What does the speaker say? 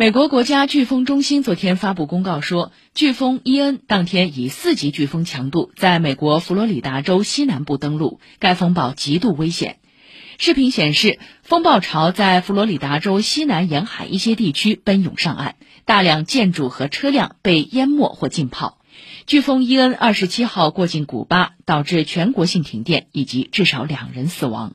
美国国家飓风中心昨天发布公告说飓风伊恩当天以四级飓风强度在美国佛罗里达州西南部登陆该风暴极度危险。视频显示风暴潮在佛罗里达州西南沿海一些地区奔涌上岸大量建筑和车辆被淹没或浸泡。飓风伊恩二十七号过境古巴导致全国性停电以及至少两人死亡。